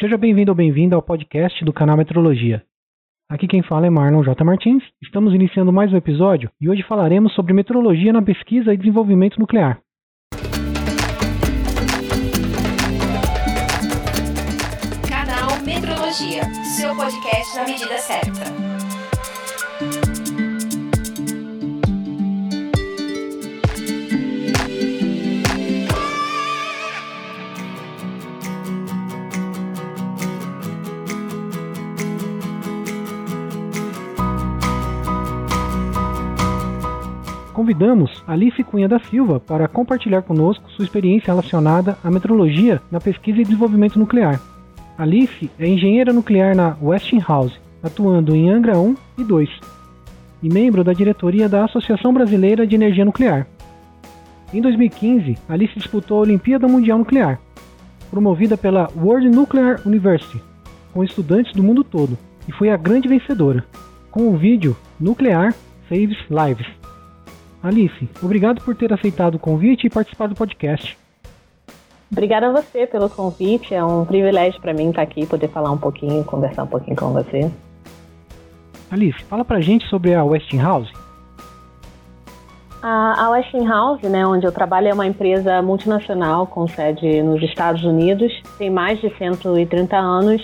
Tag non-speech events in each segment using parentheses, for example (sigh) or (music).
Seja bem-vindo ou bem-vinda ao podcast do canal Metrologia. Aqui quem fala é Marlon J. Martins. Estamos iniciando mais um episódio e hoje falaremos sobre metrologia na pesquisa e desenvolvimento nuclear. Canal Metrologia, seu podcast na medida certa. Convidamos Alice Cunha da Silva para compartilhar conosco sua experiência relacionada à metrologia na pesquisa e desenvolvimento nuclear. Alice é engenheira nuclear na Westinghouse, atuando em Angra 1 e 2, e membro da diretoria da Associação Brasileira de Energia Nuclear. Em 2015, Alice disputou a Olimpíada Mundial Nuclear, promovida pela World Nuclear University, com estudantes do mundo todo, e foi a grande vencedora, com o vídeo Nuclear Saves Lives. Alice, obrigado por ter aceitado o convite e participar do podcast. Obrigada a você pelo convite. É um privilégio para mim estar aqui, poder falar um pouquinho, conversar um pouquinho com você. Alice, fala pra gente sobre a Westinghouse. A, a Westinghouse, né, onde eu trabalho, é uma empresa multinacional com sede nos Estados Unidos. Tem mais de 130 anos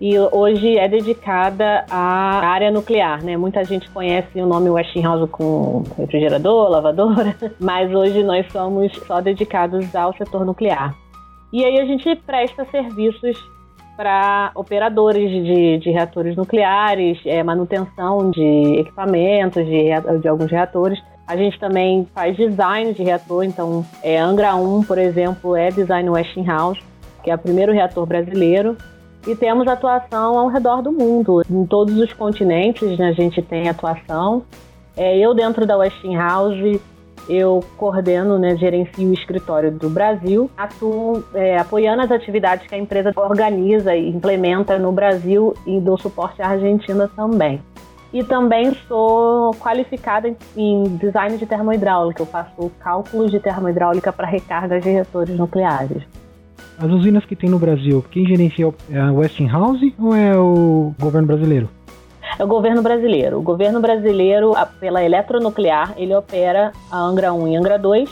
e hoje é dedicada à área nuclear, né? Muita gente conhece o nome Westinghouse com refrigerador, (laughs) lavadora, mas hoje nós somos só dedicados ao setor nuclear. E aí a gente presta serviços para operadores de, de, reatores nucleares, é, manutenção de equipamentos de, de, alguns reatores. A gente também faz design de reator, então é, Angra 1, por exemplo, é design Westinghouse, que é o primeiro reator brasileiro e temos atuação ao redor do mundo. Em todos os continentes né, a gente tem atuação. É, eu, dentro da Westinghouse, eu coordeno, né, gerencio o escritório do Brasil, atuo é, apoiando as atividades que a empresa organiza e implementa no Brasil e dou suporte à Argentina também. E também sou qualificada em design de termohidráulica, eu faço cálculos de termohidráulica para recargas de reatores nucleares. As usinas que tem no Brasil, quem gerencia é a Westinghouse ou é o governo brasileiro? É o governo brasileiro. O governo brasileiro, pela eletronuclear, ele opera a Angra 1 e Angra 2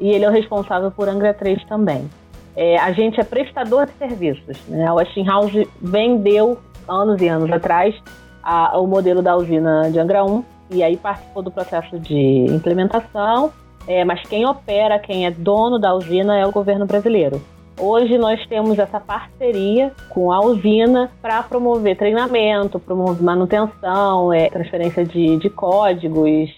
e ele é o responsável por Angra 3 também. É, a gente é prestador de serviços. Né? A Westinghouse vendeu, anos e anos atrás, a, o modelo da usina de Angra 1 e aí participou do processo de implementação, é, mas quem opera, quem é dono da usina é o governo brasileiro. Hoje nós temos essa parceria com a usina para promover treinamento, promover manutenção, é, transferência de, de códigos,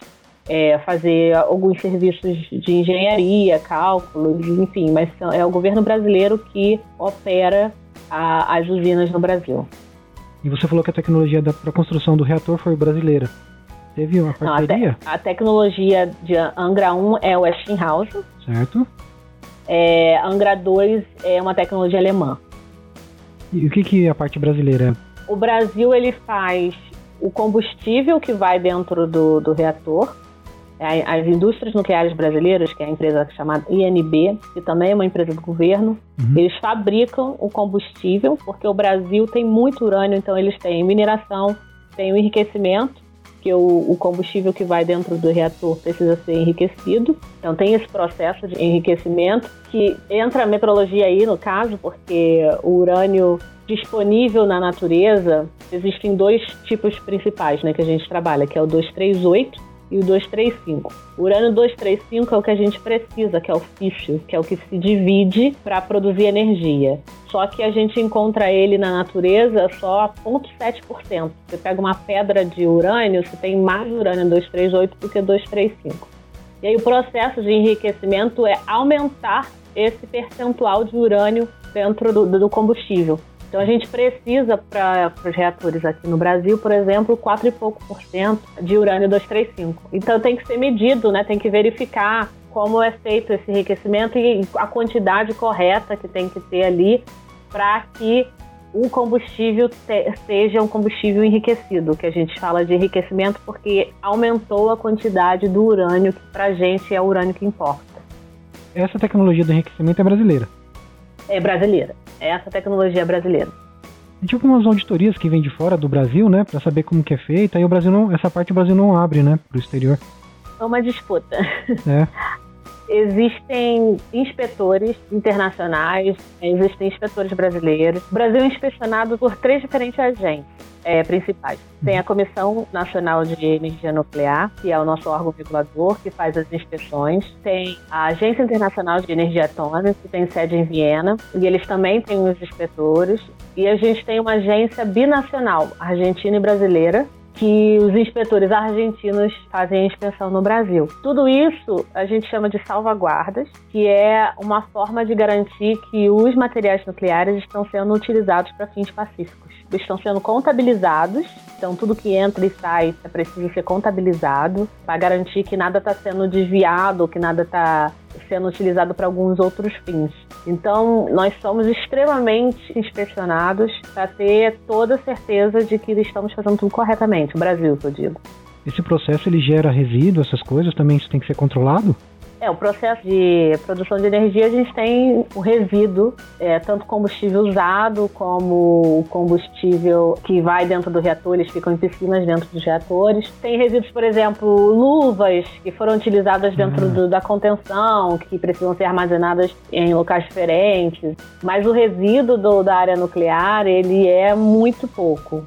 é, fazer alguns serviços de engenharia, cálculos, enfim, mas é o governo brasileiro que opera a, as usinas no Brasil. E você falou que a tecnologia para a construção do reator foi brasileira. Teve uma parceria? Não, a, te, a, tecnologia de Angra 1 é o Westinghouse. Certo. É, Angra 2 é uma tecnologia alemã. E o que, que é a parte brasileira? O Brasil ele faz o combustível que vai dentro do, do reator. É, as indústrias nucleares brasileiras, que é a empresa chamada INB, que também é uma empresa do governo, uhum. eles fabricam o combustível, porque o Brasil tem muito urânio, então eles têm mineração, tem o enriquecimento porque o, o, combustível que vai dentro do reator precisa ser enriquecido. Então tem esse processo de enriquecimento que entra a metrologia aí no caso, porque o urânio disponível na natureza existem dois tipos principais, né, que a gente trabalha, que é o 238 e o 235. O urânio 235 é o que a gente precisa, que é o físsil, que é o que se divide para produzir energia. Só que a gente encontra ele na natureza só a 0,7%. Você pega uma pedra de urânio, você tem mais urânio 238 do que 235. E aí o processo de enriquecimento é aumentar esse percentual de urânio dentro do, do combustível. Então a gente precisa para os reatores aqui no Brasil, por exemplo, 4 e pouco por cento de urânio 235. Então tem que ser medido, né? Tem que verificar como é feito esse enriquecimento e a quantidade correta que tem que ter ali para que o combustível te, seja um combustível enriquecido, que a gente fala de enriquecimento porque aumentou a quantidade do urânio, que para a gente é o urânio que importa. Essa tecnologia do enriquecimento é brasileira? É brasileira. É essa tecnologia brasileira. E tipo umas auditorias que vêm de fora do Brasil, né, para saber como que é feita. Aí o Brasil não, essa parte o Brasil não abre, né, pro exterior. É uma disputa. É. (laughs) Existem inspetores internacionais, existem inspetores brasileiros. O Brasil é inspecionado por três diferentes agentes é, principais. Tem a Comissão Nacional de Energia Nuclear, que é o nosso órgão regulador, que faz as inspeções. Tem a Agência Internacional de Energia Atômica, que tem sede em Viena, e eles também têm os inspetores. E a gente tem uma agência binacional, argentina e brasileira, que os inspetores argentinos fazem a inspeção no Brasil. Tudo isso a gente chama de salvaguardas, que é uma forma de garantir que os materiais nucleares estão sendo utilizados para fins pacíficos. Estão sendo contabilizados, então tudo que entra e sai é preciso ser contabilizado para garantir que nada está sendo desviado, que nada está sendo utilizado para alguns outros fins. Então, nós somos extremamente inspecionados para ter toda a certeza de que estamos fazendo tudo corretamente. O Brasil, eu digo. Esse processo ele gera resíduo, essas coisas, também isso tem que ser controlado? É, o processo de produção de energia, a gente tem o resíduo, é, tanto combustível usado como o combustível que vai dentro do reator, eles ficam em piscinas dentro dos reatores. Tem resíduos, por exemplo, luvas que foram utilizadas dentro uhum. do, da contenção, que precisam ser armazenadas em locais diferentes. Mas o resíduo do, da área nuclear, ele é muito pouco.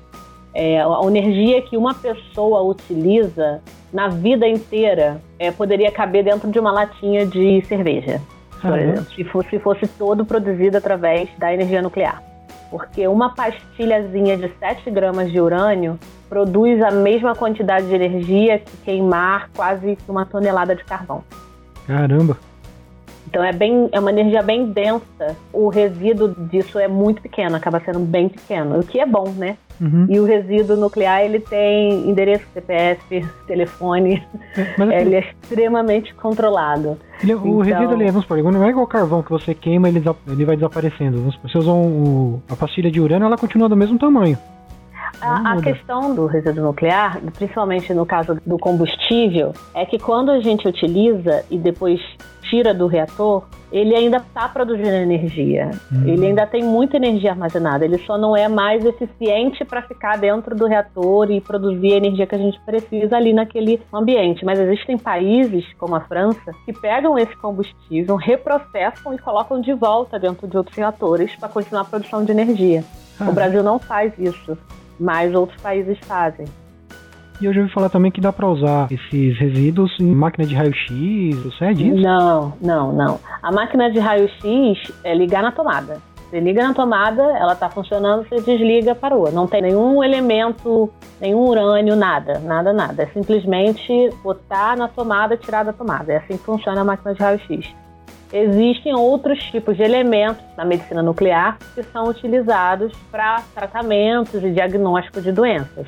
É, a energia que uma pessoa utiliza na vida inteira é, poderia caber dentro de uma latinha de cerveja, por exemplo, se fosse, se fosse todo produzido através da energia nuclear. Porque uma pastilhazinha de 7 gramas de urânio produz a mesma quantidade de energia que queimar quase uma tonelada de carvão. Caramba! Então é bem, é uma energia bem densa. O resíduo disso é muito pequeno, acaba sendo bem pequeno, o que é bom, né? Uhum. E o resíduo nuclear ele tem endereço CPF, telefone, é, (laughs) ele é extremamente controlado. Ele, é, o então... resíduo ele, vamos supor, não é igual carvão que você queima ele, ele vai desaparecendo. Você usa um, a pastilha de urânio, ela continua do mesmo tamanho. A, a, questão do resíduo nuclear, principalmente no caso do combustível, é que quando a gente utiliza e depois tira do reator, ele ainda está produzindo energia. Uhum. Ele ainda tem muita energia armazenada. Ele só não é mais eficiente para ficar dentro do reator e produzir a energia que a gente precisa ali naquele ambiente. Mas existem países, como a França, que pegam esse combustível, reprocessam e colocam de volta dentro de outros reatores para continuar a produção de energia. O Brasil não faz isso mas outros países fazem. E eu já ouvi falar também que dá para usar esses resíduos em máquina de raio-x, você é disso? Não, não, não. A máquina de raio-x é ligar na tomada. Você liga na tomada, ela está funcionando, você desliga, parou. Não tem nenhum elemento, nenhum urânio, nada, nada, nada. É simplesmente botar na tomada, tirar da tomada. É assim que funciona a máquina de raio-x. Existem outros tipos de elementos na medicina nuclear que são utilizados para tratamentos e diagnóstico de doenças.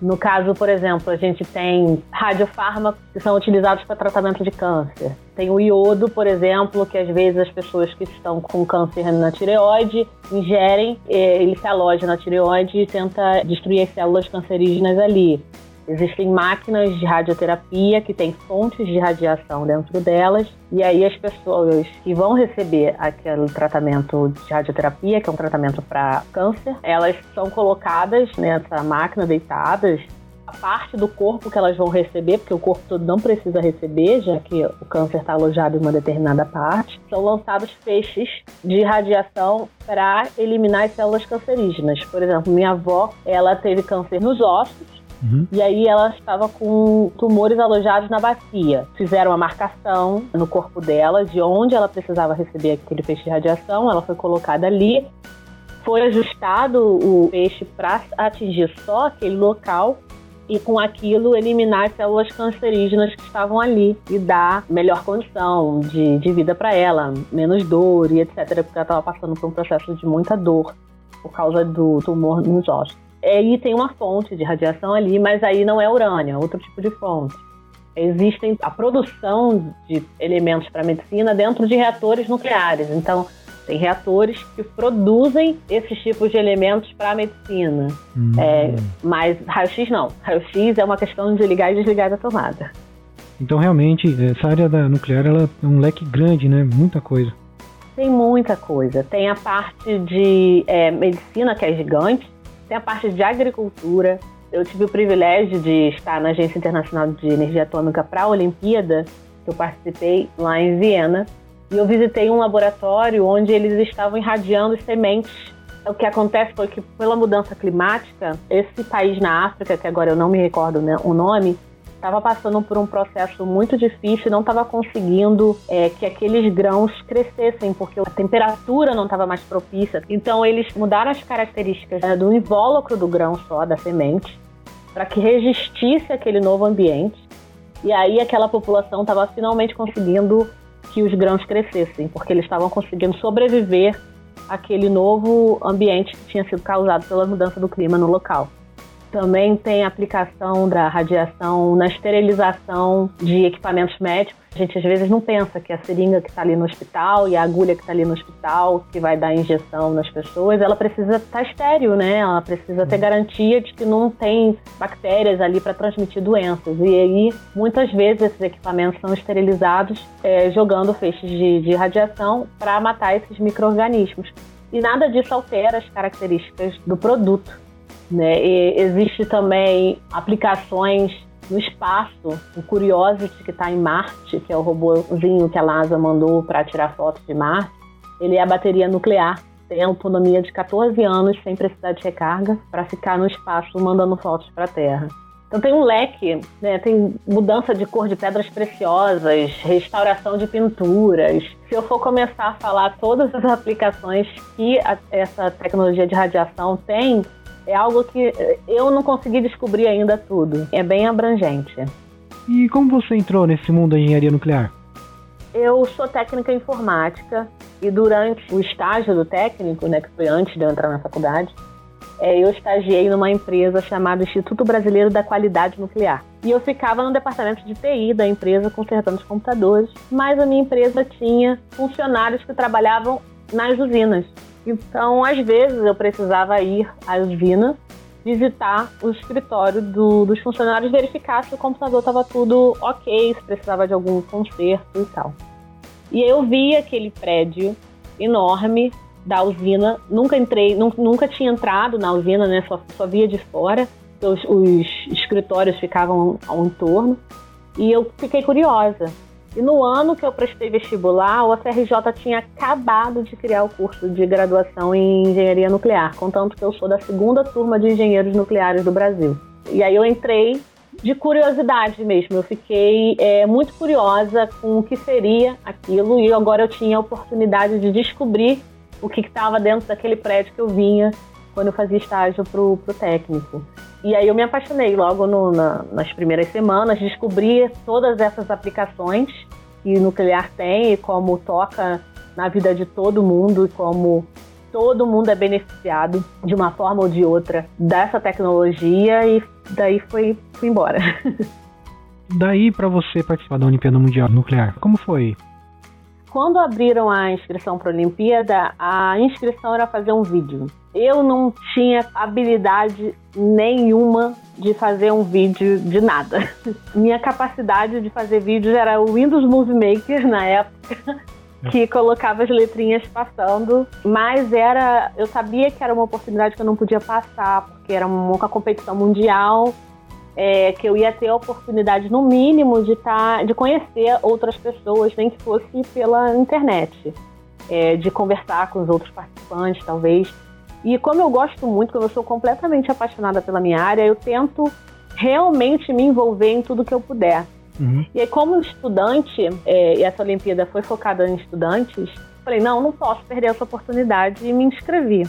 No caso, por exemplo, a gente tem radiofármacos que são utilizados para tratamento de câncer. Tem o iodo, por exemplo, que às vezes as pessoas que estão com câncer na tireoide ingerem, eh, ele se aloja na tireoide e tenta destruir as células cancerígenas ali. Existem máquinas de radioterapia que têm fontes de radiação dentro delas, e aí as pessoas que vão receber aquele tratamento de radioterapia, que é um tratamento para câncer, elas são colocadas nessa máquina deitadas a parte do corpo que elas vão receber, porque o corpo todo não precisa receber, já que o câncer está alojado em uma determinada parte, são lançados feixes de radiação para eliminar as células cancerígenas. Por exemplo, minha avó, ela teve câncer nos ossos Uhum. E aí ela estava com tumores alojados na bacia. Fizeram uma marcação no corpo dela de onde ela precisava receber aquele feixe de radiação. Ela foi colocada ali. Foi ajustado o peixe para atingir só aquele local e com aquilo eliminar as células cancerígenas que estavam ali e dar melhor condição de, de vida para ela, menos dor e etc. Porque ela estava passando por um processo de muita dor por causa do tumor nos ossos. Aí tem uma fonte de radiação ali, mas aí não é urânio, é outro tipo de fonte. Existem a produção de elementos para a medicina dentro de reatores nucleares. Então, tem reatores que produzem esses tipos de elementos para a medicina. Hum. É, mas raio-x não. Raio-x é uma questão de ligar e desligar da tomada. Então, realmente, essa área da nuclear ela é um leque grande, né? Muita coisa. Tem muita coisa. Tem a parte de é, medicina, que é gigante, tem a parte de agricultura. Eu tive o privilégio de estar na Agência Internacional de Energia Atômica para a Olimpíada, que eu participei lá em Viena. E eu visitei um laboratório onde eles estavam irradiando sementes. O que acontece foi que, pela mudança climática, esse país na África, que agora eu não me recordo né, o nome, estava passando por um processo muito difícil não estava conseguindo é, que aqueles grãos crescessem, porque a temperatura não estava mais propícia. Então, eles mudaram as características é, do invólucro do grão só, da semente, para que resistisse aquele novo ambiente. E aí, aquela população estava finalmente conseguindo que os grãos crescessem, porque eles estavam conseguindo sobreviver àquele novo ambiente que tinha sido causado pela mudança do clima no local. Também tem aplicação da radiação na esterilização de equipamentos médicos. A gente às vezes não pensa que a seringa que está ali no hospital e a agulha que está ali no hospital, que vai dar injeção nas pessoas, ela precisa estar tá estéreo, né? Ela precisa ter garantia de que não tem bactérias ali para transmitir doenças. E aí, muitas vezes, esses equipamentos são esterilizados é, jogando feixes de, de radiação para matar esses micro-organismos. E nada disso altera as características do produto. Né? E existe também aplicações no espaço, o Curiosity que está em Marte, que é o robôzinho que a NASA mandou para tirar fotos de Marte, ele é a bateria nuclear, tem autonomia de 14 anos sem precisar de recarga para ficar no espaço mandando fotos para a Terra. Então tem um leque, né? tem mudança de cor de pedras preciosas, restauração de pinturas. Se eu for começar a falar todas as aplicações que a, essa tecnologia de radiação tem, é algo que eu não consegui descobrir ainda tudo. É bem abrangente. E como você entrou nesse mundo da engenharia nuclear? Eu sou técnica informática e durante o estágio do técnico, né, que foi antes de eu entrar na faculdade, é, eu estagiei numa empresa chamada Instituto Brasileiro da Qualidade Nuclear. E eu ficava no departamento de TI da empresa consertando os computadores, mas a minha empresa tinha funcionários que trabalhavam nas usinas. Então, às vezes, eu precisava ir à usina visitar o escritório do, dos funcionários, verificar se o computador estava tudo ok, se precisava de algum conserto e tal. E eu vi aquele prédio enorme da usina, nunca entrei, nunca tinha entrado na usina, né? Só, só via de fora. Os, os escritórios ficavam ao entorno. E eu fiquei curiosa. E no ano que eu prestei vestibular, o FRJ tinha acabado de criar o curso de graduação em engenharia nuclear, contanto que eu sou da segunda turma de engenheiros nucleares do Brasil. E aí eu entrei de curiosidade mesmo. Eu fiquei é, muito curiosa com o que seria aquilo e agora eu tinha a oportunidade de descobrir o que estava dentro daquele prédio que eu vinha quando eu fazia estágio pro, pro técnico. E aí eu me apaixonei logo no, na, nas primeiras semanas, descobri todas essas aplicações que nuclear tem e como toca na vida de todo mundo e como todo mundo é beneficiado de uma forma ou de outra dessa tecnologia e daí foi fui embora. (laughs) daí para você participar da Olimpíada Mundial Nuclear, como foi? Quando abriram a inscrição para a Olimpíada, a inscrição era fazer um vídeo. Eu não tinha habilidade nenhuma de fazer um vídeo de nada. (laughs) Minha capacidade de fazer vídeos era o Windows Movie Maker na época, (laughs) que colocava as letrinhas passando, mas era, eu sabia que era uma oportunidade que eu não podia passar, porque era uma competição mundial é, que eu ia ter a oportunidade, no mínimo, de, tá, de conhecer outras pessoas, nem que fosse pela internet, é, de conversar com os outros participantes, talvez. E como eu gosto muito, como eu sou completamente apaixonada pela minha área, eu tento realmente me envolver em tudo que eu puder. Uhum. E aí, como estudante, é, e essa Olimpíada foi focada em estudantes, falei, não, não posso perder essa oportunidade e me inscrevi.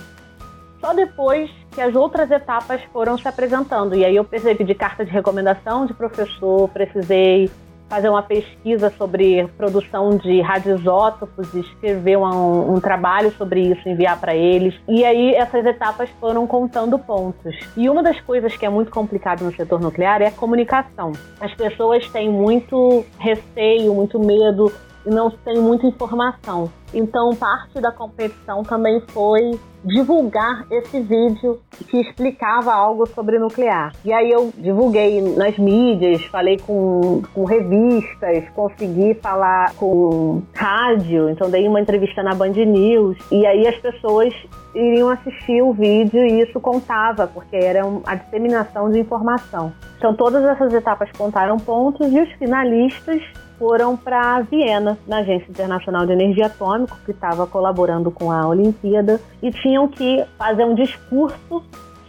Só depois que as outras etapas foram se apresentando. E aí eu precisei pedir carta de recomendação de professor, precisei fazer uma pesquisa sobre produção de radioisótopos, escrever um, um trabalho sobre isso, enviar para eles. E aí essas etapas foram contando pontos. E uma das coisas que é muito complicado no setor nuclear é a comunicação. As pessoas têm muito receio, muito medo e não tem muita informação. Então, parte da competição também foi divulgar esse vídeo que explicava algo sobre nuclear. E aí eu divulguei nas mídias, falei com, com revistas, consegui falar com rádio, então dei uma entrevista na Band News. E aí as pessoas iriam assistir o vídeo e isso contava, porque era a disseminação de informação. Então todas essas etapas contaram pontos e os finalistas foram para Viena, na Agência Internacional de Energia Atômica, que estava colaborando com a Olimpíada, e tinham que fazer um discurso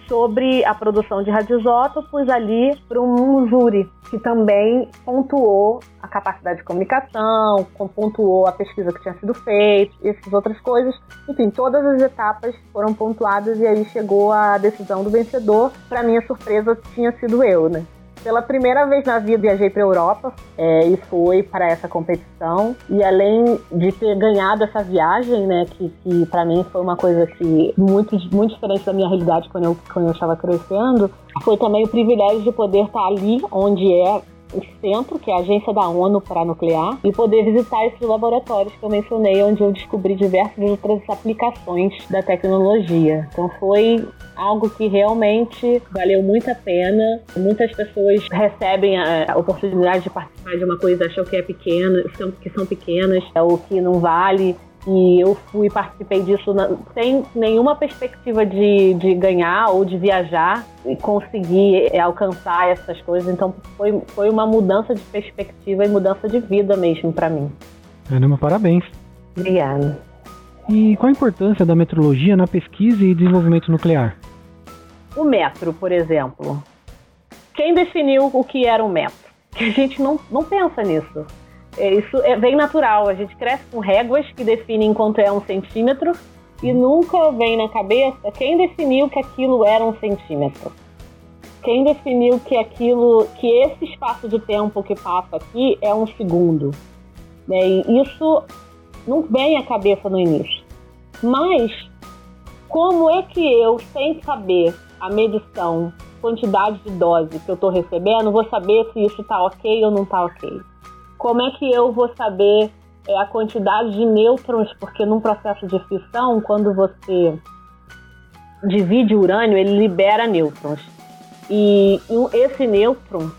sobre a produção de radioisótopos ali para um júri que também pontuou a capacidade de comunicação, pontuou a pesquisa que tinha sido feita, essas outras coisas. Enfim, todas as etapas foram pontuadas e aí chegou a decisão do vencedor. Para minha surpresa, tinha sido eu, né? Pela primeira vez na vida viajei para Europa é, e fui para essa competição. E além de ter ganhado essa viagem, né, que, que para mim foi uma coisa que muito, muito diferente da minha realidade quando eu, quando eu estava crescendo, foi também o privilégio de poder estar ali onde é o centro, que é a agência da ONU para nuclear, e poder visitar esses laboratórios que eu mencionei, onde eu descobri diversas outras aplicações da tecnologia. Então foi algo que realmente valeu muito a pena. Muitas pessoas recebem a oportunidade de participar de uma coisa, acham que é pequena, que são pequenas, é o que não vale. E eu fui participei disso na, sem nenhuma perspectiva de, de ganhar ou de viajar e conseguir é, alcançar essas coisas. Então foi, foi uma mudança de perspectiva e mudança de vida mesmo para mim. Caramba, parabéns. Obrigada. E qual a importância da metrologia na pesquisa e desenvolvimento nuclear? O metro, por exemplo. Quem definiu o que era um metro? Que a gente não, não pensa nisso. É, isso é bem natural. A gente cresce com réguas que definem quanto é um centímetro e nunca vem na cabeça quem definiu que aquilo era um centímetro. Quem definiu que aquilo, que esse espaço de tempo que passa aqui é um segundo. Né? E isso não vem à cabeça no início. Mas como é que eu, sem saber a medição, quantidade de dose que eu estou recebendo, vou saber se isso está ok ou não está ok? Como é que eu vou saber é, a quantidade de nêutrons? Porque num processo de fissão, quando você divide urânio, ele libera nêutrons. E esse nêutron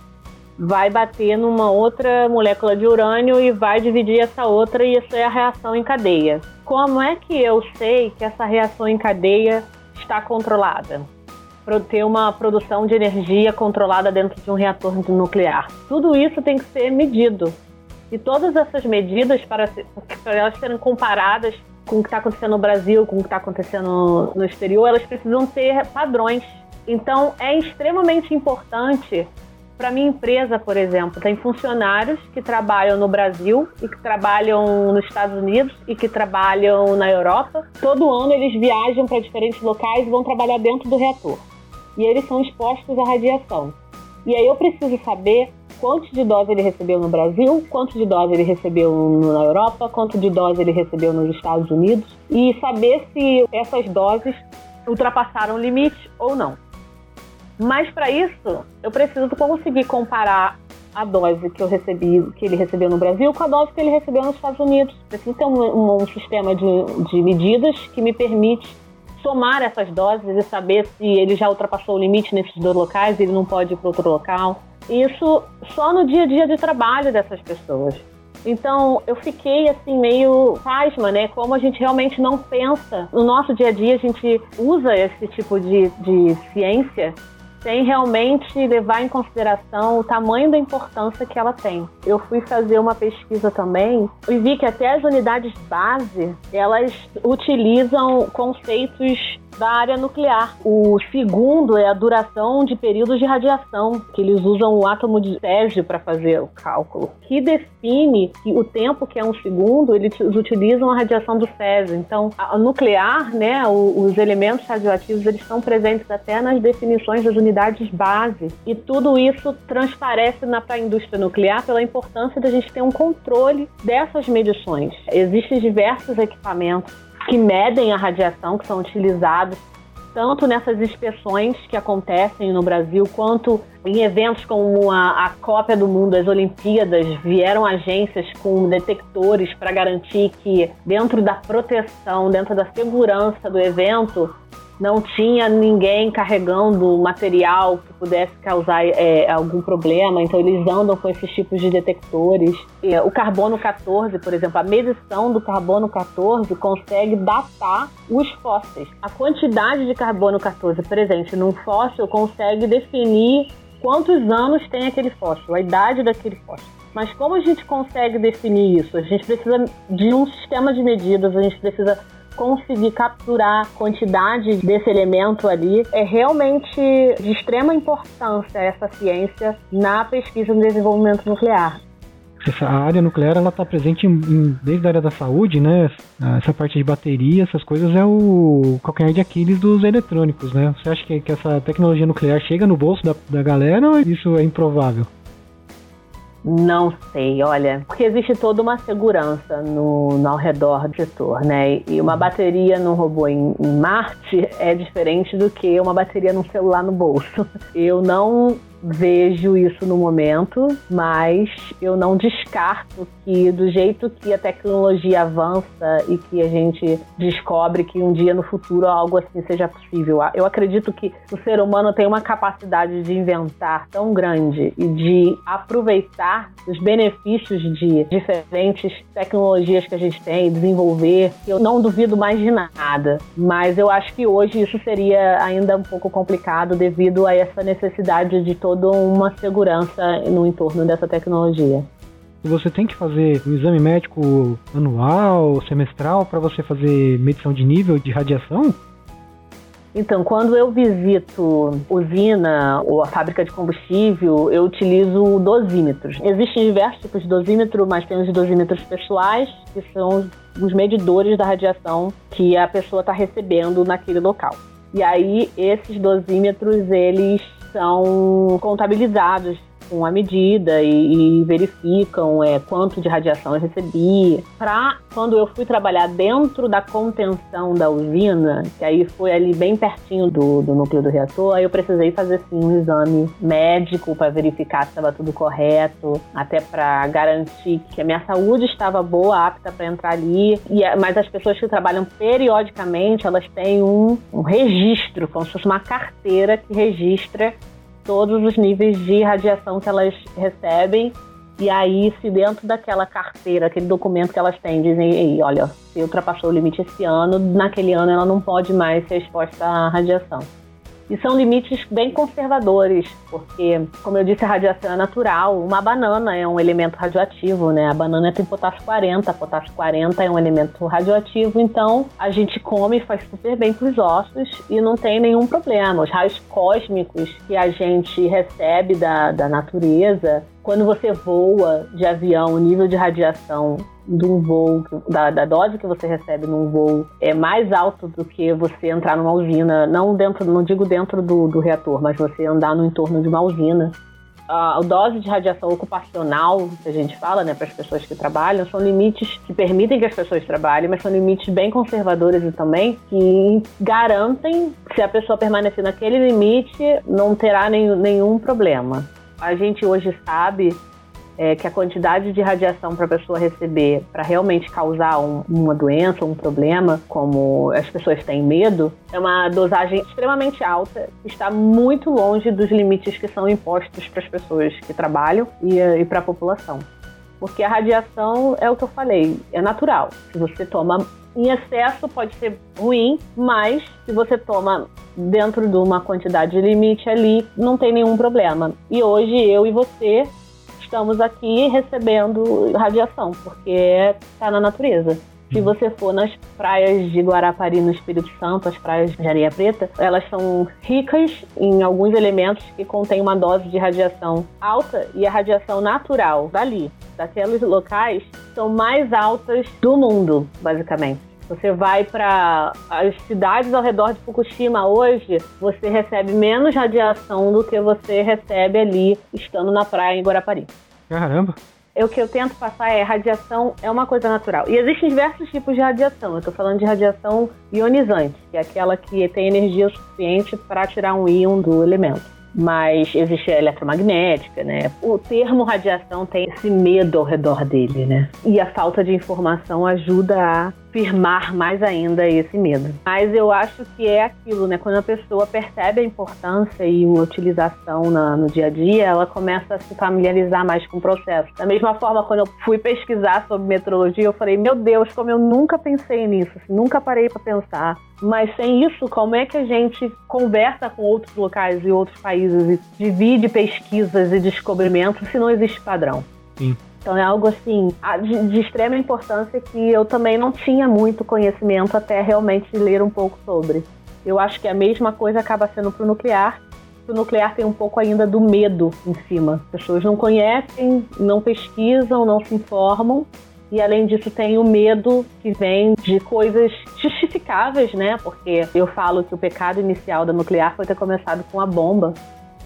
vai bater numa outra molécula de urânio e vai dividir essa outra e isso é a reação em cadeia. Como é que eu sei que essa reação em cadeia está controlada? Para ter uma produção de energia controlada dentro de um reator nuclear. Tudo isso tem que ser medido. E todas essas medidas, para, para elas serem comparadas com o que está acontecendo no Brasil, com o que está acontecendo no exterior, elas precisam ter padrões. Então, é extremamente importante para minha empresa, por exemplo, tem funcionários que trabalham no Brasil e que trabalham nos Estados Unidos e que trabalham na Europa. Todo ano eles viajam para diferentes locais e vão trabalhar dentro do reator. E eles são expostos à radiação. E aí eu preciso saber quanto de dose ele recebeu no Brasil, quanto de dose ele recebeu na Europa, quanto de dose ele recebeu nos Estados Unidos e saber se essas doses ultrapassaram o limite ou não. Mas para isso, eu preciso conseguir comparar a dose que eu recebi, que ele recebeu no Brasil, com a dose que ele recebeu nos Estados Unidos. Preciso ter um, um, sistema de, de medidas que me permite somar essas doses e saber se ele já ultrapassou o limite nesses dois locais ele não pode ir para outro local. Isso só no dia a dia de trabalho dessas pessoas. Então eu fiquei assim meio pasma, né? Como a gente realmente não pensa. No nosso dia a dia a gente usa esse tipo de, de ciência sem realmente levar em consideração o tamanho da importância que ela tem. Eu fui fazer uma pesquisa também e vi que até as unidades base, elas utilizam conceitos da área nuclear. O segundo é a duração de períodos de radiação, que eles usam o átomo de césio para fazer o cálculo, que define que o tempo que é um segundo, eles utilizam a radiação do césio. Então, a nuclear, né, os elementos radioativos, eles estão presentes até nas definições das unidades base. E tudo isso transparece para a indústria nuclear pela importância da gente ter um controle dessas medições. Existem diversos equipamentos que medem a radiação que são utilizados tanto nessas inspeções que acontecem no Brasil, quanto em eventos como a, a Copa do Mundo, as Olimpíadas, vieram agências com detectores para garantir que, dentro da proteção, dentro da segurança do evento, não tinha ninguém carregando material que pudesse causar é, algum problema, então eles andam com esses tipos de detectores. E, o carbono 14, por exemplo, a medição do carbono 14 consegue datar os fósseis. A quantidade de carbono 14 presente num fóssil consegue definir quantos anos tem aquele fóssil, a idade daquele fóssil. Mas como a gente consegue definir isso? A gente precisa de um sistema de medidas, a gente precisa conseguir capturar quantidade desse elemento ali é realmente de extrema importância essa ciência na pesquisa no desenvolvimento nuclear. Essa área nuclear ela está presente em, em, desde a área da saúde, né? Essa parte de bateria, essas coisas é o calcanhar de Aquiles dos eletrônicos, né? Você acha que, que essa tecnologia nuclear chega no bolso da, da galera ou isso é improvável? Não sei, olha, porque existe toda uma segurança no, no ao redor do setor, né? E uma bateria num robô em, em Marte é diferente do que uma bateria num celular no bolso. (laughs) Eu não vejo isso no momento, mas eu não descarto que do jeito que a tecnologia avança e que a gente descobre que um dia no futuro algo assim seja possível. Eu acredito que o ser humano tem uma capacidade de inventar tão grande e de aproveitar os benefícios de diferentes tecnologias que a gente tem, desenvolver. Eu não duvido mais de nada, mas eu acho que hoje isso seria ainda um pouco complicado devido a essa necessidade de todo toda uma segurança no entorno dessa tecnologia. Você tem que fazer um exame médico anual, semestral, para você fazer medição de nível de radiação? Então, quando eu visito usina ou a fábrica de combustível, eu utilizo dosímetros. Existem diversos tipos de dosímetro, mas tem os dosímetros pessoais, que são os medidores da radiação que a pessoa está recebendo naquele local. E aí, esses dosímetros, eles são contabilizados com a medida e, e verificam é, quanto de radiação eu recebi. Para quando eu fui trabalhar dentro da contenção da usina, que aí foi ali bem pertinho do, do núcleo do reator, aí eu precisei fazer sim um exame médico para verificar se estava tudo correto, até para garantir que a minha saúde estava boa, apta para entrar ali. E, mas as pessoas que trabalham periodicamente, elas têm um, um registro, como se fosse uma carteira que registra todos os níveis de radiação que elas recebem. E aí, se dentro daquela carteira, aquele documento que elas têm, dizem, olha, se ultrapassou o limite esse ano, naquele ano ela não pode mais ser exposta à radiação. E são limites bem conservadores, porque, como eu disse, a radiação é natural. Uma banana é um elemento radioativo, né? A banana tem potássio 40, potássio 40 é um elemento radioativo, então a gente come e faz super bem para os ossos e não tem nenhum problema. Os raios cósmicos que a gente recebe da, da natureza, quando você voa de avião, o nível de radiação de um voo, da, da, dose que você recebe num voo é mais alto do que você entrar numa usina, não dentro, não digo dentro do, do reator, mas você andar no entorno de uma usina. A dose de radiação ocupacional, que a gente fala, né, para as pessoas que trabalham, são limites que permitem que as pessoas trabalhem, mas são limites bem conservadores e também que garantem que se a pessoa permanecer naquele limite, não terá nenhum problema. A gente hoje sabe é, que a quantidade de radiação para a pessoa receber para realmente causar um, uma doença, um problema, como as pessoas têm medo, é uma dosagem extremamente alta, está muito longe dos limites que são impostos para as pessoas que trabalham e, e para a população. Porque a radiação é o que eu falei, é natural. Se você toma em excesso pode ser ruim, mas se você toma dentro de uma quantidade limite ali, não tem nenhum problema. E hoje eu e você estamos aqui recebendo radiação, porque está na natureza. Se uhum. você for nas praias de Guarapari, no Espírito Santo, as praias de areia preta, elas são ricas em alguns elementos que contêm uma dose de radiação alta e a radiação natural dali, daqueles locais, são mais altas do mundo, basicamente. Você vai para as cidades ao redor de Fukushima hoje, você recebe menos radiação do que você recebe ali estando na praia em Guarapari. Caramba! O que eu tento passar é radiação é uma coisa natural. E existem diversos tipos de radiação. Eu estou falando de radiação ionizante, que é aquela que tem energia suficiente para tirar um íon do elemento mas existe a eletromagnética, né? O termo radiação tem esse medo ao redor dele, né? E a falta de informação ajuda a firmar mais ainda esse medo. Mas eu acho que é aquilo, né? Quando a pessoa percebe a importância e a utilização na, no dia a dia, ela começa a se familiarizar mais com o processo. Da mesma forma, quando eu fui pesquisar sobre metrologia, eu falei, meu Deus, como eu nunca pensei nisso, assim, nunca parei para pensar. Mas sem isso, como é que a gente conversa com outros locais e outros países e divide pesquisas e descobrimentos se não existe padrão? Sim. Então é algo assim de, de, extrema importância que eu também não tinha muito conhecimento até realmente ler um pouco sobre. Eu acho que a mesma coisa acaba sendo para o nuclear. O nuclear tem um pouco ainda do medo em cima. As pessoas não conhecem, não pesquisam, não se informam. E além disso, tem o medo que vem de coisas justificáveis, né? Porque eu falo que o pecado inicial da nuclear foi ter começado com a bomba.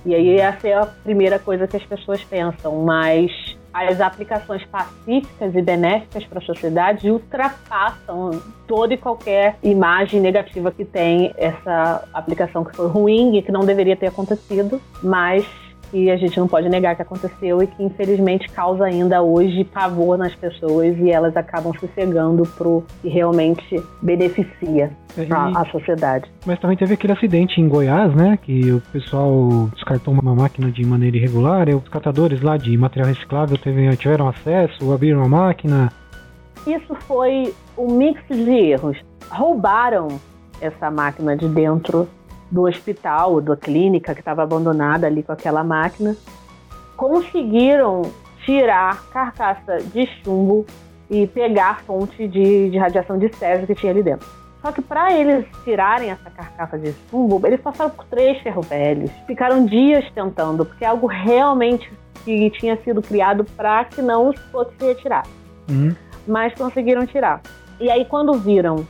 E aí essa é a primeira coisa que as pessoas pensam. Mas as aplicações pacíficas e benéficas para a sociedade ultrapassam toda e qualquer imagem negativa que tem essa aplicação que foi ruim e que não deveria ter acontecido, mas que a gente não pode negar que aconteceu e que infelizmente causa ainda hoje pavor nas pessoas e elas acabam se cegando pro que realmente beneficia a, a, sociedade. Mas também teve aquele acidente em Goiás, né? Que o pessoal descartou uma máquina de maneira irregular, e os catadores lá de material reciclável teve, tiveram acesso, abriram a máquina. Isso foi um mix de erros. Roubaram essa máquina de dentro do hospital, da clínica que estava abandonada ali com aquela máquina, conseguiram tirar carcaça de chumbo e pegar fonte de, de radiação de césio que tinha ali dentro. Só que para eles tirarem essa carcaça de chumbo, eles passaram por três ferro velhos. Ficaram dias tentando, porque é algo realmente que tinha sido criado para que não fosse retirado. Uhum. Mas conseguiram tirar. E aí, quando viram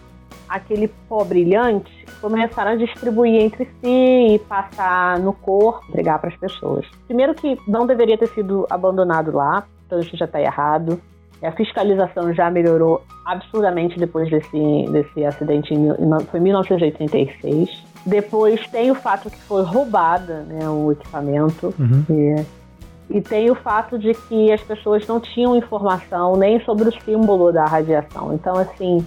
aquele pó brilhante, começaram a distribuir entre si e passar no corpo, entregar para as pessoas. Primeiro que não deveria ter sido abandonado lá, então isso já está errado. A fiscalização já melhorou absurdamente depois desse, desse acidente, em, foi em 1986. Depois tem o fato que foi roubada né, o equipamento. Uhum. E, e tem o fato de que as pessoas não tinham informação nem sobre o símbolo da radiação. Então, assim,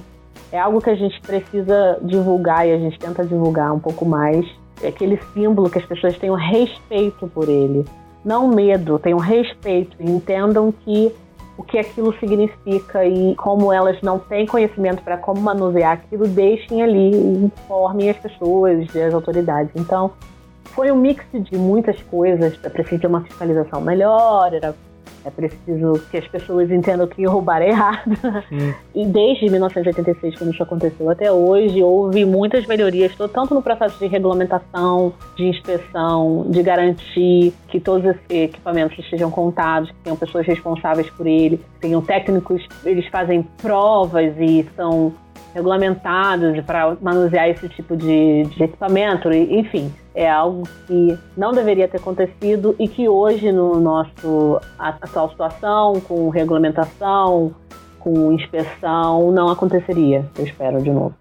é algo que a gente precisa divulgar e a gente tenta divulgar um pouco mais. É aquele símbolo que as pessoas tenham respeito por ele. Não medo, tenham respeito e entendam que o que aquilo significa e como elas não têm conhecimento para como manusear aquilo, deixem ali e informem as pessoas, as autoridades. Então, foi um mix de muitas coisas. Preciso ter uma fiscalização melhor, era é preciso que as pessoas entendam que roubar é errado. Sim. E desde 1986, quando isso aconteceu até hoje, houve muitas melhorias, tanto no processo de regulamentação, de inspeção, de garantir que todos esses equipamentos estejam contados, que tenham pessoas responsáveis por ele, tenham técnicos, eles fazem provas e são regulamentados para manusear esse tipo de, de equipamento, enfim é algo que não deveria ter acontecido e que hoje, no nosso atual situação, com regulamentação, com inspeção, não aconteceria, eu espero de novo.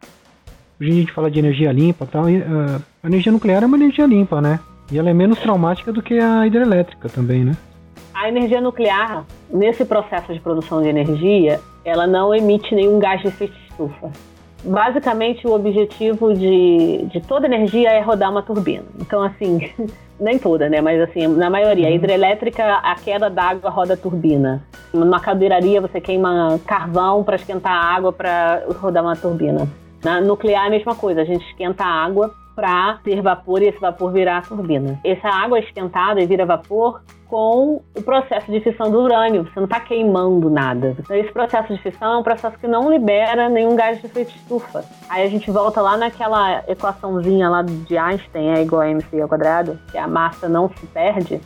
Hoje a gente fala de energia limpa tal, e, uh, a energia nuclear é uma energia limpa, né? E ela é menos traumática do que a hidrelétrica também, né? A energia nuclear, nesse processo de produção de energia, ela não emite nenhum gás de estufa basicamente o objetivo de, de toda energia é rodar uma turbina. Então, assim, (laughs) nem toda, né? Mas assim, na maioria. A uhum. hidrelétrica, a queda d'água roda a turbina. Numa caldeiraria, você queima carvão para esquentar a água para rodar uma turbina. Na nuclear é a mesma coisa, a gente esquenta a água para ter vapor e esse vapor virar a turbina. Essa água esquentada e vira vapor com o processo de fissão do urânio. Você não está queimando nada. Então, esse processo de fissão é um processo que não libera nenhum gás de efeito estufa. Aí a gente volta lá naquela equaçãozinha lá de Einstein, é igual a mc ao quadrado, que a massa não se perde.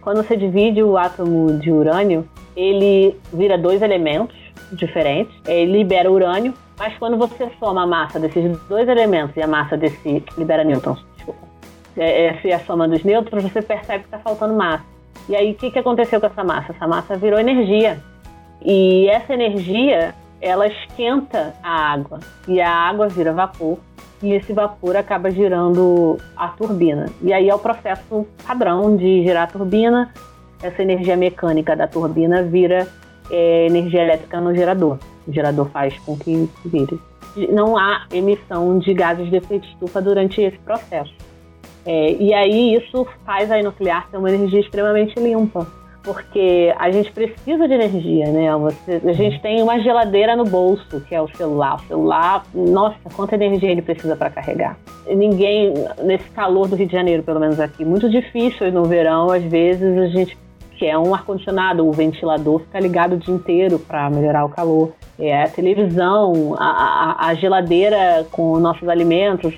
Quando você divide o átomo de urânio, ele vira dois elementos diferentes. Ele libera urânio, mas quando você soma a massa desses dois elementos e a massa desse libera nêutrons, desculpa, é, é a soma dos nêutrons, você percebe que está faltando massa. E aí, o que, que aconteceu com essa massa? Essa massa virou energia. E essa energia, ela esquenta a água. E a água vira vapor. E esse vapor acaba girando a turbina. E aí é o processo padrão de girar a turbina. Essa energia mecânica da turbina vira é, energia elétrica no gerador. O gerador faz com que vire. Não há emissão de gases de efeito estufa durante esse processo. É, e aí isso faz a nuclear ter uma energia extremamente limpa, porque a gente precisa de energia, né? Você, a gente tem uma geladeira no bolso, que é o celular. O celular, nossa, quanta energia ele precisa para carregar. E ninguém, nesse calor do Rio de Janeiro, pelo menos aqui, muito difícil no verão, às vezes a gente que é um ar-condicionado, o ventilador fica ligado o dia inteiro para melhorar o calor. É, a televisão, a, a, a, geladeira com nossos alimentos,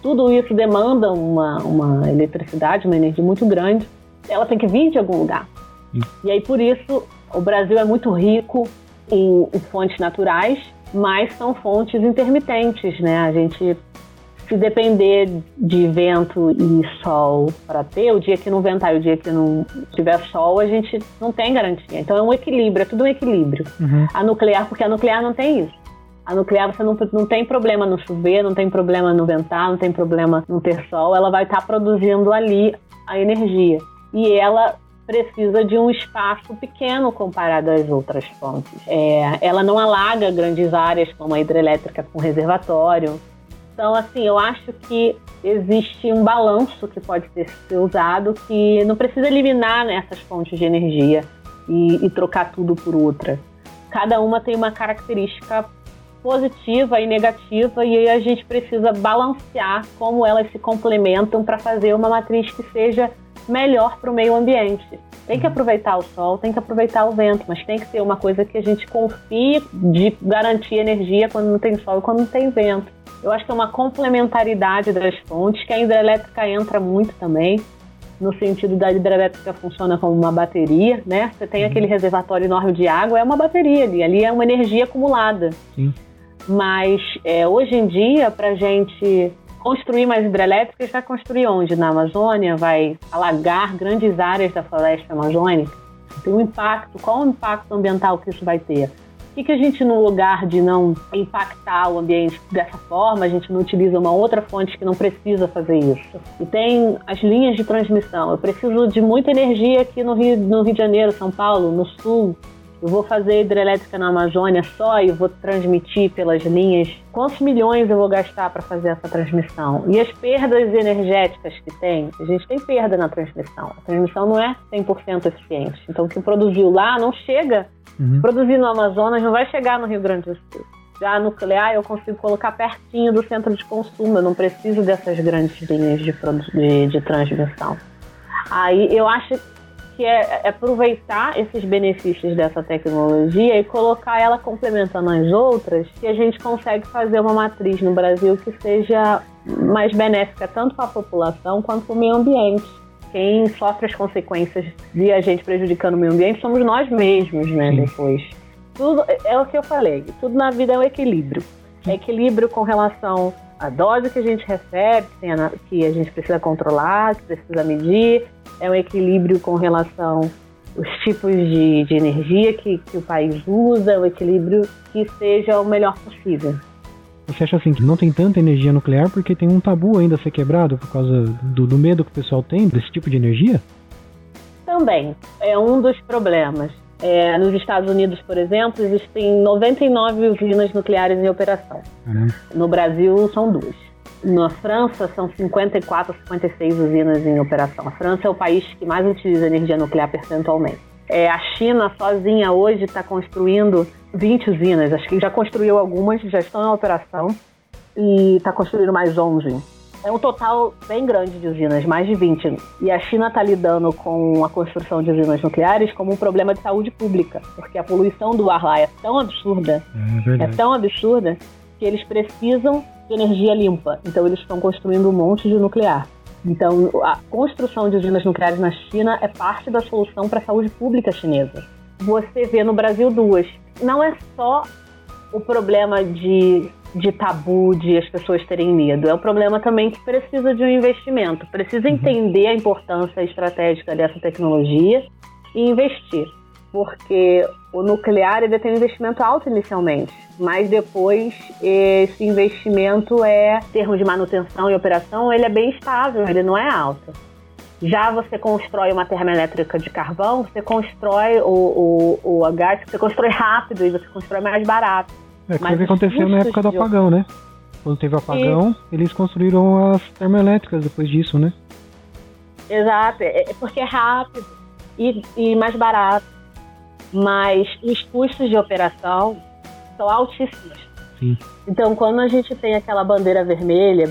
tudo isso demanda uma, uma eletricidade, uma energia muito grande. Ela tem que vir de algum lugar. Sim. E aí, por isso, o Brasil é muito rico em, em fontes naturais, mas são fontes intermitentes, né? A gente se depender de vento e sol para ter, o dia que não ventar e o dia que não tiver sol, a gente não tem garantia. Então é um equilíbrio, é tudo um equilíbrio. Uhum. A nuclear, porque a nuclear não tem isso. A nuclear você não, não tem problema no chover, não tem problema no ventar, não tem problema no ter sol, ela vai estar tá produzindo ali a energia. E ela precisa de um espaço pequeno comparado às outras fontes. É, ela não alaga grandes áreas como a hidrelétrica com reservatório. Então, assim, eu acho que existe um balanço que pode ser usado que não precisa eliminar né, essas fontes de energia e, e trocar tudo por outra. Cada uma tem uma característica positiva e negativa e aí a gente precisa balancear como elas se complementam para fazer uma matriz que seja melhor para o meio ambiente. Tem que aproveitar o sol, tem que aproveitar o vento, mas tem que ser uma coisa que a gente confie de garantir energia quando não tem sol e quando não tem vento. Eu acho que é uma complementaridade das fontes, que a hidrelétrica entra muito também, no sentido da hidrelétrica funciona como uma bateria, né? Você tem uhum. aquele reservatório enorme de água, é uma bateria ali, ali é uma energia acumulada. Sim. Mas é, hoje em dia, para a gente construir mais hidrelétricas, vai construir onde? Na Amazônia? Vai alagar grandes áreas da floresta amazônica? Tem um impacto, qual o impacto ambiental que isso vai ter? que, que a gente, no lugar de não impactar o ambiente dessa forma, a gente não utiliza uma outra fonte que não precisa fazer isso? E tem as linhas de transmissão. Eu preciso de muita energia aqui no Rio, no Rio de Janeiro, São Paulo, no Sul, eu vou fazer hidrelétrica na Amazônia só e vou transmitir pelas linhas. Quantos milhões eu vou gastar para fazer essa transmissão? E as perdas energéticas que tem? A gente tem perda na transmissão. A transmissão não é 100% eficiente. Então, o que produziu lá não chega. Uhum. Produzir no Amazonas não vai chegar no Rio Grande do Sul. Já a nuclear eu consigo colocar pertinho do centro de consumo. Eu não preciso dessas grandes linhas de, de, de transmissão. Aí eu acho que é, é aproveitar esses benefícios dessa tecnologia e colocar ela complementando as outras, que a gente consegue fazer uma matriz no Brasil que seja mais benéfica tanto para a população quanto para o meio ambiente. Quem sofre as consequências de a gente prejudicando o meio ambiente somos nós mesmos, né? Sim. Depois. Tudo é o que eu falei. Tudo na vida é um equilíbrio. É equilíbrio com relação à dose que a gente recebe, que a gente precisa controlar, que precisa medir, é um equilíbrio com relação aos tipos de, de energia que, que o país usa, o um equilíbrio que seja o melhor possível. Você acha assim que não tem tanta energia nuclear porque tem um tabu ainda a ser quebrado por causa do, do medo que o pessoal tem desse tipo de energia? Também. É um dos problemas. É, nos Estados Unidos, por exemplo, existem 99 usinas nucleares em operação. Uhum. No Brasil, são duas. Na França, são 54, 56 usinas em operação. A França é o país que mais utiliza energia nuclear percentualmente. É, a China sozinha hoje está construindo 20 usinas. Acho que já construiu algumas, já estão em operação. E está construindo mais 11. É um total bem grande de usinas, mais de 20. E a China está lidando com a construção de usinas nucleares como um problema de saúde pública, porque a poluição do ar lá é tão absurda, é, é tão absurda, que eles precisam de energia limpa. Então eles estão construindo um monte de nuclear. Então a construção de usinas nucleares na China é parte da solução para a saúde pública chinesa. Você vê no Brasil duas. Não é só o problema de de tabu de as pessoas terem medo. É um problema também que precisa de um investimento. Precisa uhum. entender a importância estratégica dessa tecnologia e investir. Porque o nuclear ele tem um investimento alto inicialmente, mas depois esse investimento é, em termos de manutenção e operação, ele é bem estável, ele não é alto. Já você constrói uma termoelétrica de carvão, você constrói o, o, o gás, você constrói rápido e você constrói mais barato. É o que aconteceu na época do apagão, né? Quando teve apagão, e... eles construíram as termoelétricas depois disso, né? Exato, é, é porque é rápido e, e mais barato. Mas os custos de operação são altíssimos. Sim. Então, quando a gente tem aquela bandeira vermelha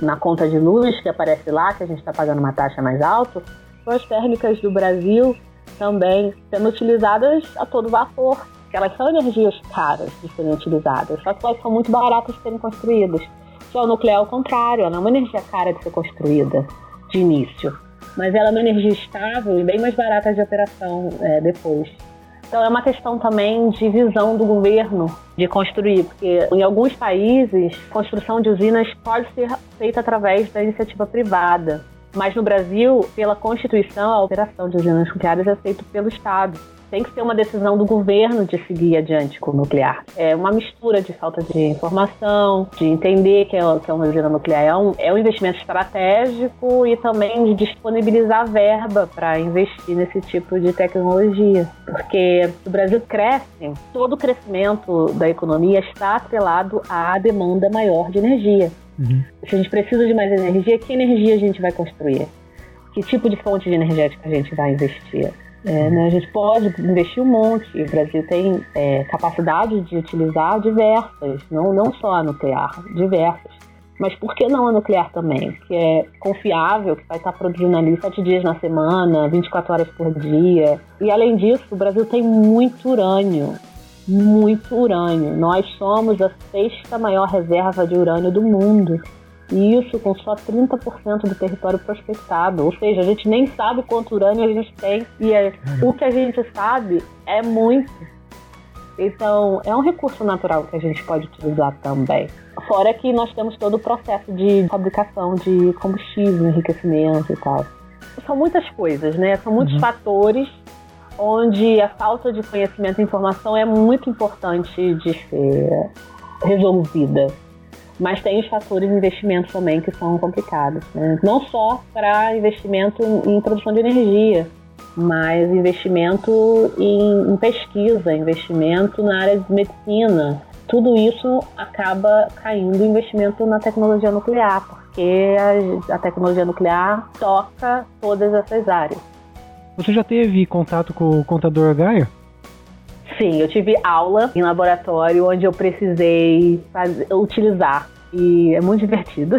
na conta de luz que aparece lá, que a gente está pagando uma taxa mais alta, as térmicas do Brasil também sendo utilizadas a todo vapor que elas são energias caras de serem utilizadas, só que elas são muito baratas de serem construídas. Já o nuclear é o contrário, ela é uma energia cara de ser construída de início, mas ela é uma energia estável e bem mais barata de operação é, depois. Então é uma questão também de visão do governo de construir, porque em alguns países a construção de usinas pode ser feita através da iniciativa privada. Mas no Brasil, pela Constituição, a operação de usinas nucleares é feita pelo Estado tem que ser uma decisão do governo de seguir adiante com o nuclear. É uma mistura de falta de informação, de entender que, é, que é uma usina nuclear é um, é um investimento estratégico e também de disponibilizar verba para investir nesse tipo de tecnologia. Porque o Brasil cresce, todo o crescimento da economia está atrelado à demanda maior de energia. Uhum. Se a gente precisa de mais energia, que energia a gente vai construir? Que tipo de fonte de energética a gente vai investir? É, né, a gente pode investir um monte. O Brasil tem é, capacidade de utilizar diversas, não, não só a nuclear, diversas. Mas por que não a nuclear também? Que é confiável, que vai estar produzindo ali sete dias na semana, 24 horas por dia. E além disso, o Brasil tem muito urânio. Muito urânio. Nós somos a sexta maior reserva de urânio do mundo. E isso com só 30% do território prospectado. Ou seja, a gente nem sabe quanto urânio a gente tem. E é, o que a gente sabe é muito. Então, é um recurso natural que a gente pode utilizar também. Fora que nós temos todo o processo de fabricação de combustível, enriquecimento e tal. São muitas coisas, né? São muitos uhum. fatores onde a falta de conhecimento e informação é muito importante de ser resolvida mas tem os fatores de investimento também que são complicados. Né? Não só para investimento em produção de energia, mas investimento em, em, pesquisa, investimento na área de medicina. Tudo isso acaba caindo em investimento na tecnologia nuclear, porque a, a tecnologia nuclear toca todas essas áreas. Você já teve contato com o contador Gaia? Sim, eu tive aula em laboratório onde eu precisei fazer, utilizar e é muito divertido.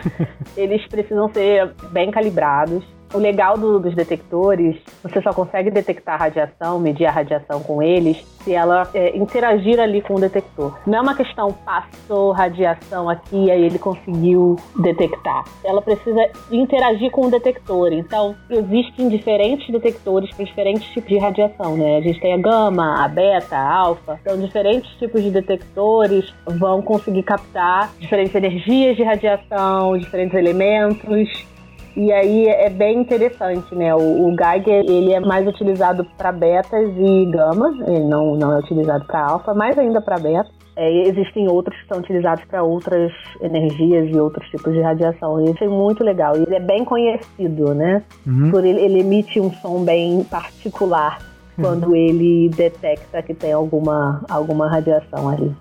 (laughs) Eles precisam ser bem calibrados. O legal do, dos detectores, você só consegue detectar a radiação, medir a radiação com eles, se ela é, interagir ali com o detector. Não é uma questão passou radiação aqui e aí ele conseguiu detectar. Ela precisa interagir com o detector. Então, existem diferentes detectores para diferentes tipos de radiação, né? A gente tem a gama, a beta, a alfa. Então, diferentes tipos de detectores vão conseguir captar diferentes energias de radiação, diferentes elementos e aí é bem interessante, né? O, o Geiger ele é mais utilizado para betas e gamas, ele não, não é utilizado para alfa, mais ainda para beta. É, existem outros que são utilizados para outras energias e outros tipos de radiação. E isso é muito legal. E ele é bem conhecido, né? Uhum. Por ele, ele emite um som bem particular uhum. quando ele detecta que tem alguma, alguma radiação ali.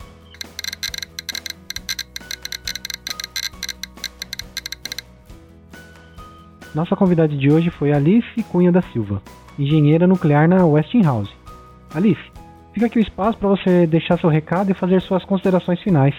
Nossa convidada de hoje foi Alice Cunha da Silva, engenheira nuclear na Westinghouse. Alice, fica aqui o espaço para você deixar seu recado e fazer suas considerações finais.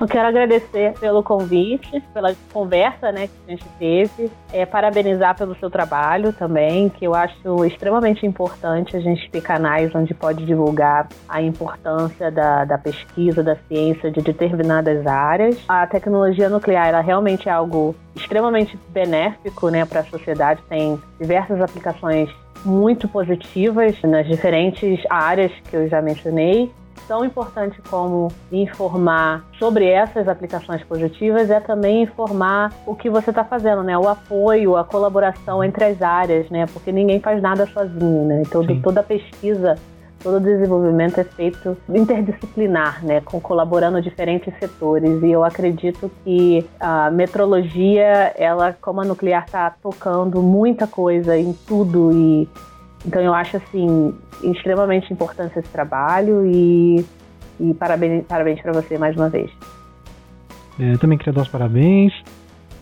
Eu quero agradecer pelo convite, pela conversa né, que a gente teve, é, parabenizar pelo seu trabalho também, que eu acho extremamente importante a gente ter canais onde pode divulgar a importância da, da pesquisa, da ciência de determinadas áreas. A tecnologia nuclear ela realmente é algo extremamente benéfico né, para a sociedade, tem diversas aplicações muito positivas nas diferentes áreas que eu já mencionei tão importante como informar sobre essas aplicações positivas é também informar o que você está fazendo, né? O apoio, a colaboração entre as áreas, né? Porque ninguém faz nada sozinho, né? Então, toda a pesquisa todo o desenvolvimento é feito interdisciplinar, né, com colaborando diferentes setores. E eu acredito que a metrologia, ela como a nuclear está tocando muita coisa em tudo e então eu acho assim extremamente importante esse trabalho e, e parabéns parabéns para você mais uma vez. É, eu também queria dar os parabéns.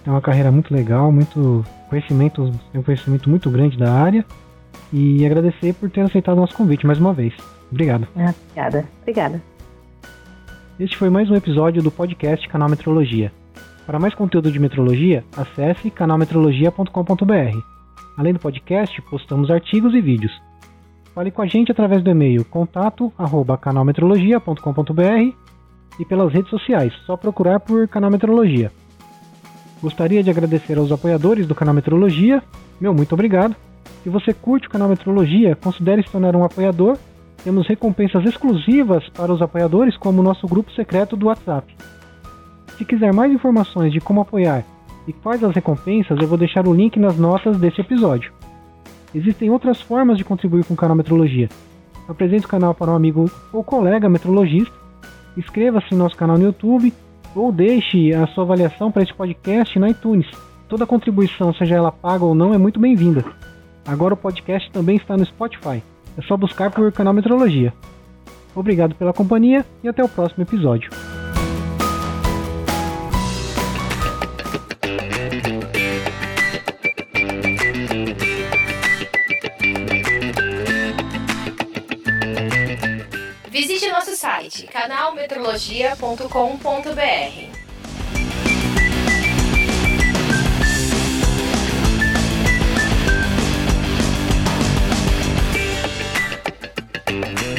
É uma carreira muito legal, muito conhecimento, um conhecimento muito grande da área e agradecer por ter aceitado o nosso convite mais uma vez. Obrigado. Ah, obrigada. Obrigada. Este foi mais um episódio do podcast Canal Metrologia. Para mais conteúdo de metrologia, acesse canalmetrologia.com.br. Além do podcast, postamos artigos e vídeos. Fale com a gente através do e-mail contato@canalmetrologia.com.br e pelas redes sociais, só procurar por Canal Metrologia. Gostaria de agradecer aos apoiadores do Canal Metrologia. Meu muito obrigado se você curte o canal Metrologia, considere se tornar um apoiador. Temos recompensas exclusivas para os apoiadores, como o nosso grupo secreto do WhatsApp. Se quiser mais informações de como apoiar e quais as recompensas, eu vou deixar o link nas notas desse episódio. Existem outras formas de contribuir com o canal Metrologia. Apresente o canal para um amigo ou colega metrologista, inscreva-se no nosso canal no YouTube ou deixe a sua avaliação para este podcast na iTunes. Toda contribuição, seja ela paga ou não, é muito bem-vinda. Agora o podcast também está no Spotify. É só buscar por canal Metrologia. Obrigado pela companhia e até o próximo episódio. site canalmetrologia.com.br. thank